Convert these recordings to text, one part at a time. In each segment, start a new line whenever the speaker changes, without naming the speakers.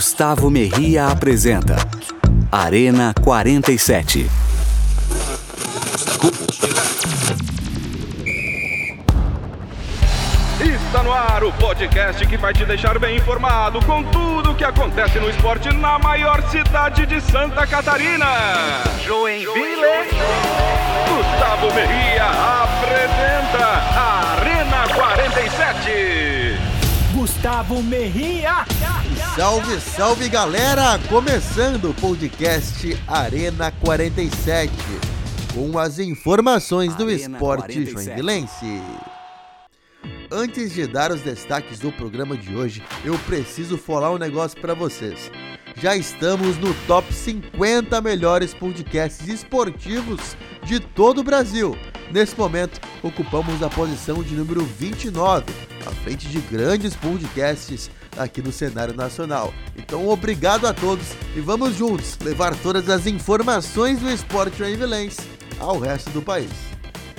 Gustavo Merria apresenta Arena 47.
Está no ar o podcast que vai te deixar bem informado com tudo o que acontece no esporte na maior cidade de Santa Catarina. Joinville. Gustavo Merria apresenta Arena 47.
Gustavo Merria.
Salve, salve galera! Começando o podcast Arena 47 com as informações do
Arena
esporte
47.
joinvilense. Antes de dar os destaques do programa de hoje, eu preciso falar um negócio pra vocês. Já estamos no top 50 melhores podcasts esportivos de todo o Brasil. Nesse momento, ocupamos a posição de número 29, à frente de grandes podcasts aqui no cenário nacional. Então, obrigado a todos e vamos juntos levar todas as informações do esporte joinvilense ao resto do país.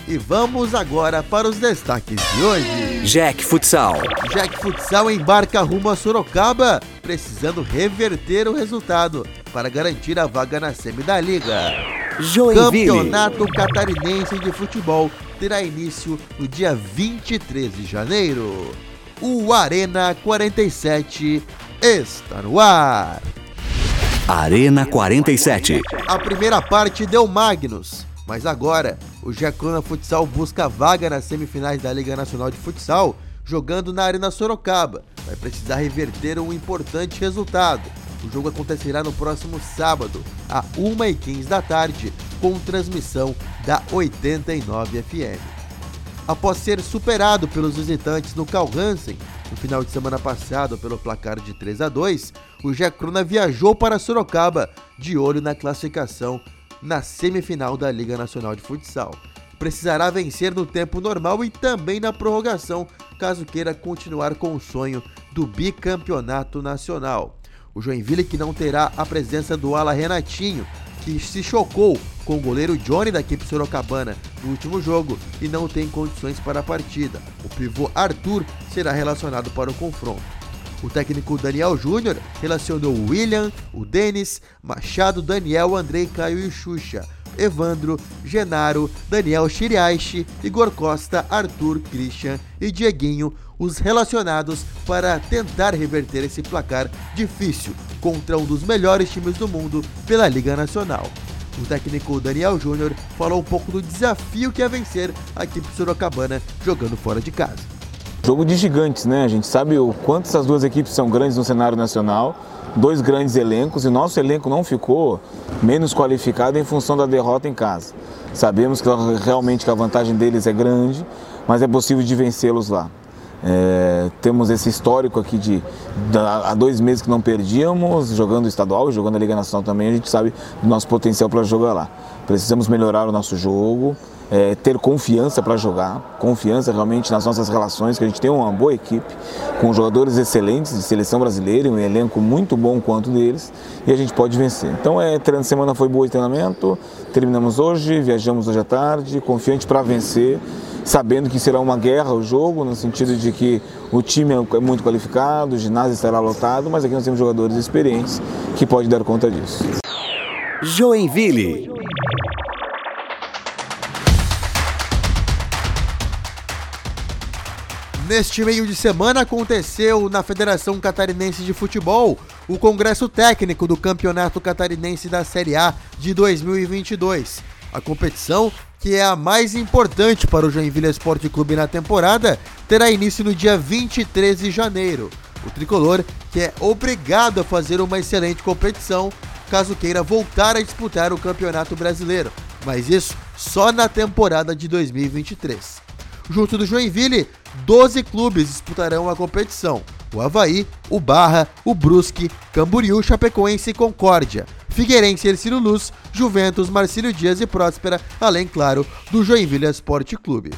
E vamos agora para os destaques de hoje.
Jack Futsal.
Jack Futsal embarca rumo a Sorocaba, precisando reverter o resultado para garantir a vaga na semi da liga.
Joinville.
Campeonato Catarinense de Futebol terá início no dia 23 de janeiro. O Arena 47 está no ar.
Arena 47.
A primeira parte deu Magnus, mas agora o Jacona Futsal busca vaga nas semifinais da Liga Nacional de Futsal, jogando na Arena Sorocaba. Vai precisar reverter um importante resultado. O jogo acontecerá no próximo sábado, às 1h15 da tarde, com transmissão da 89 FM. Após ser superado pelos visitantes no Carl Hansen no final de semana passado pelo placar de 3 a 2, o Jacrona viajou para Sorocaba de olho na classificação na semifinal da Liga Nacional de Futsal. Precisará vencer no tempo normal e também na prorrogação, caso queira continuar com o sonho do bicampeonato nacional. O Joinville que não terá a presença do ala Renatinho, que se chocou com o goleiro Johnny da equipe sorocabana no último jogo e não tem condições para a partida. O pivô Arthur será relacionado para o confronto. O técnico Daniel Júnior relacionou William, o Denis, Machado, Daniel, Andrei, Caio e Xuxa, Evandro, Genaro, Daniel Chiriaishi, Igor Costa, Arthur, Christian e Dieguinho, os relacionados para tentar reverter esse placar difícil contra um dos melhores times do mundo pela Liga Nacional. O técnico Daniel Júnior falou um pouco do desafio que é vencer a equipe sorocabana jogando fora de casa.
Jogo de gigantes, né? A gente sabe o quanto essas duas equipes são grandes no cenário nacional, dois grandes elencos e nosso elenco não ficou menos qualificado em função da derrota em casa. Sabemos que realmente que a vantagem deles é grande, mas é possível de vencê-los lá. É, temos esse histórico aqui de há dois meses que não perdíamos, jogando estadual jogando a Liga Nacional também, a gente sabe do nosso potencial para jogar lá. Precisamos melhorar o nosso jogo, é, ter confiança para jogar, confiança realmente nas nossas relações, que a gente tem uma boa equipe, com jogadores excelentes de seleção brasileira, um elenco muito bom quanto deles, e a gente pode vencer. Então, é, treino- semana foi de treinamento, terminamos hoje, viajamos hoje à tarde, confiante para vencer, sabendo que será uma guerra o jogo, no sentido de que o time é muito qualificado, o ginásio estará lotado, mas aqui nós temos jogadores experientes que podem dar conta disso.
Joinville.
Neste meio de semana aconteceu na Federação Catarinense de Futebol o Congresso Técnico do Campeonato Catarinense da Série A de 2022. A competição, que é a mais importante para o Joinville Esporte Clube na temporada, terá início no dia 23 de janeiro. O tricolor, que é obrigado a fazer uma excelente competição caso queira voltar a disputar o Campeonato Brasileiro, mas isso só na temporada de 2023. Junto do Joinville, 12 clubes disputarão a competição. O Havaí, o Barra, o Brusque, Camboriú, Chapecoense e Concórdia. Figueirense, Ercílio Luz, Juventus, Marcílio Dias e Próspera, além, claro, do Joinville Esporte Clube.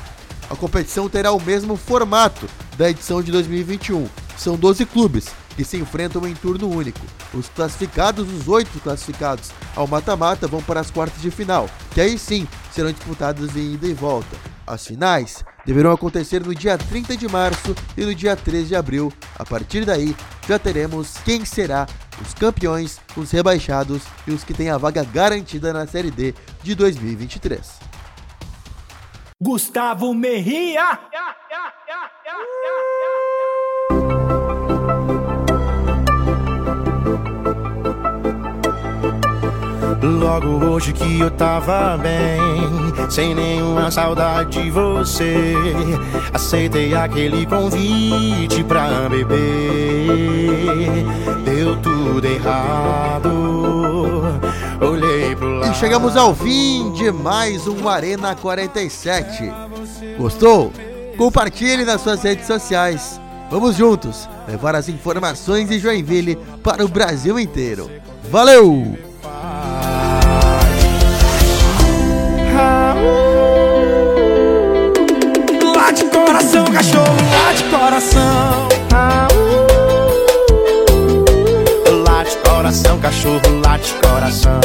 A competição terá o mesmo formato da edição de 2021. São 12 clubes que se enfrentam em turno único. Os classificados, os oito classificados ao mata-mata, vão para as quartas de final, que aí sim serão disputadas em ida e volta. As finais deverão acontecer no dia 30 de março e no dia 13 de abril. A partir daí, já teremos quem será os campeões, os rebaixados e os que têm a vaga garantida na Série D de 2023.
Gustavo Merria.
Logo hoje que eu tava bem, sem nenhuma saudade de você. Aceitei aquele convite pra beber. Deu tudo errado. Olhei pro lado.
E chegamos ao fim de mais um Arena 47. Gostou? Compartilhe nas suas redes sociais. Vamos juntos levar as informações de Joinville para o Brasil inteiro. Valeu!
Cachorro, lá de coração. Lá de coração, cachorro, lá de coração.